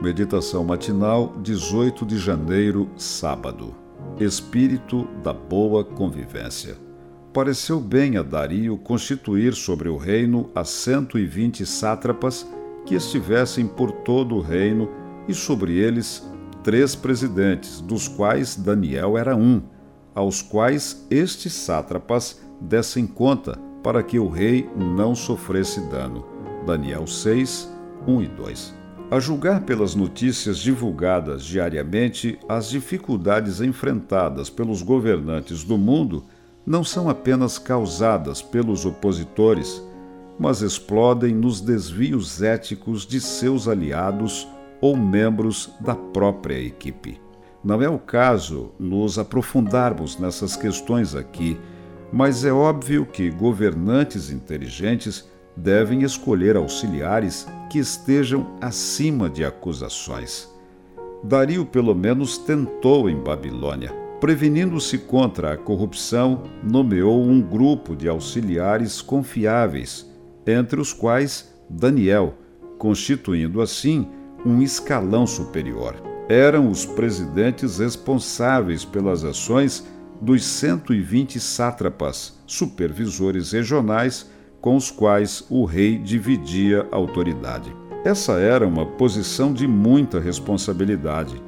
Meditação matinal, 18 de janeiro, sábado. Espírito da boa convivência. Pareceu bem a Dario constituir sobre o reino e vinte sátrapas que estivessem por todo o reino, e sobre eles três presidentes, dos quais Daniel era um, aos quais estes sátrapas dessem conta, para que o rei não sofresse dano. Daniel 6, 1 e 2. A julgar pelas notícias divulgadas diariamente, as dificuldades enfrentadas pelos governantes do mundo não são apenas causadas pelos opositores, mas explodem nos desvios éticos de seus aliados ou membros da própria equipe. Não é o caso nos aprofundarmos nessas questões aqui, mas é óbvio que governantes inteligentes devem escolher auxiliares que estejam acima de acusações. Dario, pelo menos, tentou em Babilônia. Prevenindo-se contra a corrupção, nomeou um grupo de auxiliares confiáveis, entre os quais Daniel, constituindo assim um escalão superior. Eram os presidentes responsáveis pelas ações dos 120 sátrapas, supervisores regionais com os quais o rei dividia a autoridade. Essa era uma posição de muita responsabilidade.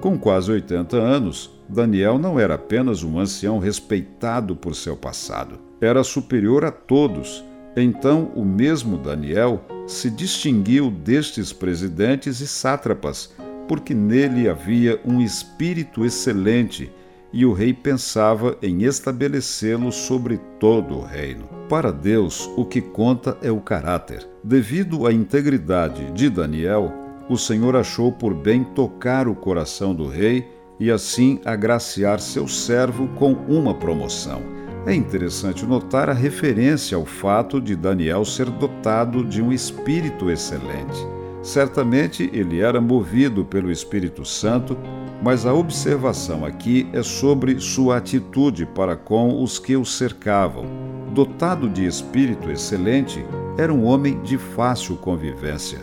Com quase 80 anos, Daniel não era apenas um ancião respeitado por seu passado, era superior a todos. Então, o mesmo Daniel se distinguiu destes presidentes e sátrapas, porque nele havia um espírito excelente e o rei pensava em estabelecê-lo sobre todo o reino. Para Deus, o que conta é o caráter. Devido à integridade de Daniel, o Senhor achou por bem tocar o coração do rei e assim agraciar seu servo com uma promoção. É interessante notar a referência ao fato de Daniel ser dotado de um espírito excelente. Certamente ele era movido pelo Espírito Santo mas a observação aqui é sobre sua atitude para com os que o cercavam. Dotado de espírito excelente, era um homem de fácil convivência.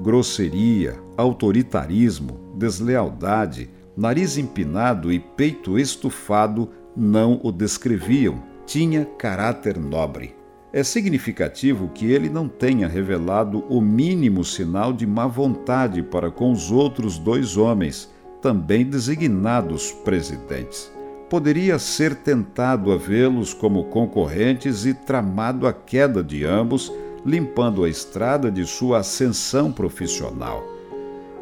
Grosseria, autoritarismo, deslealdade, nariz empinado e peito estufado não o descreviam. Tinha caráter nobre. É significativo que ele não tenha revelado o mínimo sinal de má vontade para com os outros dois homens também designados presidentes. Poderia ser tentado a vê-los como concorrentes e tramado a queda de ambos, limpando a estrada de sua ascensão profissional.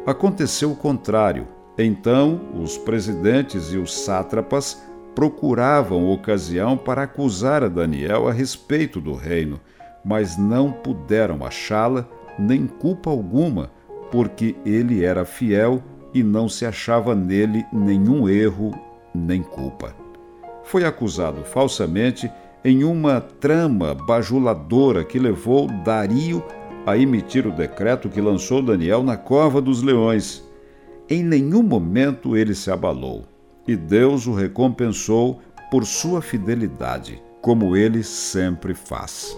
Aconteceu o contrário. Então, os presidentes e os sátrapas procuravam ocasião para acusar a Daniel a respeito do reino, mas não puderam achá-la nem culpa alguma, porque ele era fiel e não se achava nele nenhum erro nem culpa. Foi acusado falsamente em uma trama bajuladora que levou Dario a emitir o decreto que lançou Daniel na cova dos leões. Em nenhum momento ele se abalou, e Deus o recompensou por sua fidelidade, como ele sempre faz.